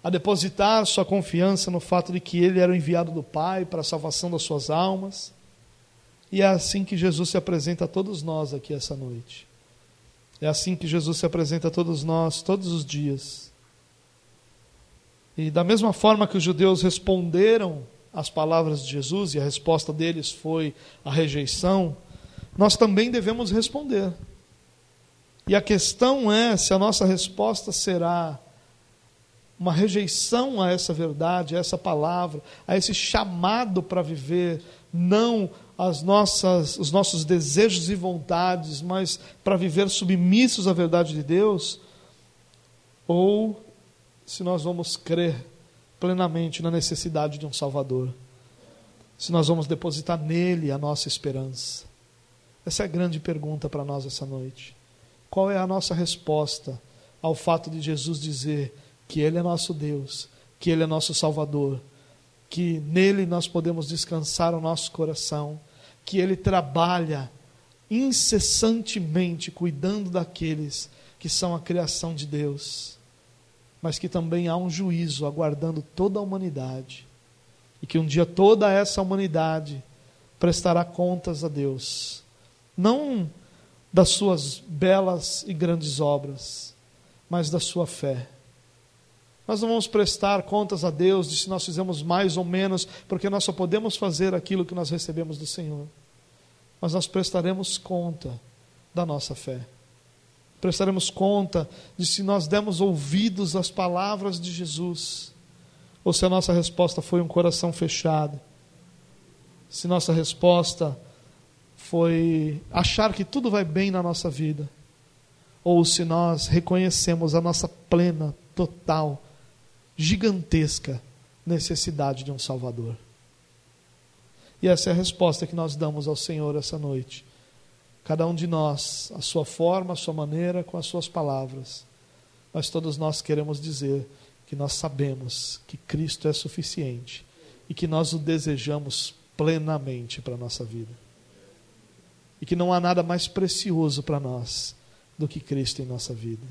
a depositar sua confiança no fato de que Ele era o enviado do Pai para a salvação das suas almas. E é assim que Jesus se apresenta a todos nós aqui essa noite. É assim que Jesus se apresenta a todos nós todos os dias. E da mesma forma que os judeus responderam as palavras de Jesus e a resposta deles foi a rejeição, nós também devemos responder. E a questão é se a nossa resposta será uma rejeição a essa verdade, a essa palavra, a esse chamado para viver, não as nossas, os nossos desejos e vontades, mas para viver submissos à verdade de Deus, ou se nós vamos crer plenamente na necessidade de um Salvador. Se nós vamos depositar nele a nossa esperança. Essa é a grande pergunta para nós essa noite. Qual é a nossa resposta ao fato de Jesus dizer que Ele é nosso Deus, que Ele é nosso Salvador, que nele nós podemos descansar o nosso coração, que Ele trabalha incessantemente cuidando daqueles que são a criação de Deus, mas que também há um juízo aguardando toda a humanidade, e que um dia toda essa humanidade prestará contas a Deus, não das suas belas e grandes obras, mas da sua fé. Nós não vamos prestar contas a Deus de se nós fizemos mais ou menos, porque nós só podemos fazer aquilo que nós recebemos do Senhor mas nós prestaremos conta da nossa fé. Prestaremos conta de se nós demos ouvidos às palavras de Jesus, ou se a nossa resposta foi um coração fechado, se nossa resposta foi achar que tudo vai bem na nossa vida, ou se nós reconhecemos a nossa plena, total, gigantesca necessidade de um Salvador. E essa é a resposta que nós damos ao Senhor essa noite. Cada um de nós, a sua forma, a sua maneira, com as suas palavras. Mas todos nós queremos dizer que nós sabemos que Cristo é suficiente e que nós o desejamos plenamente para a nossa vida. E que não há nada mais precioso para nós do que Cristo em nossa vida.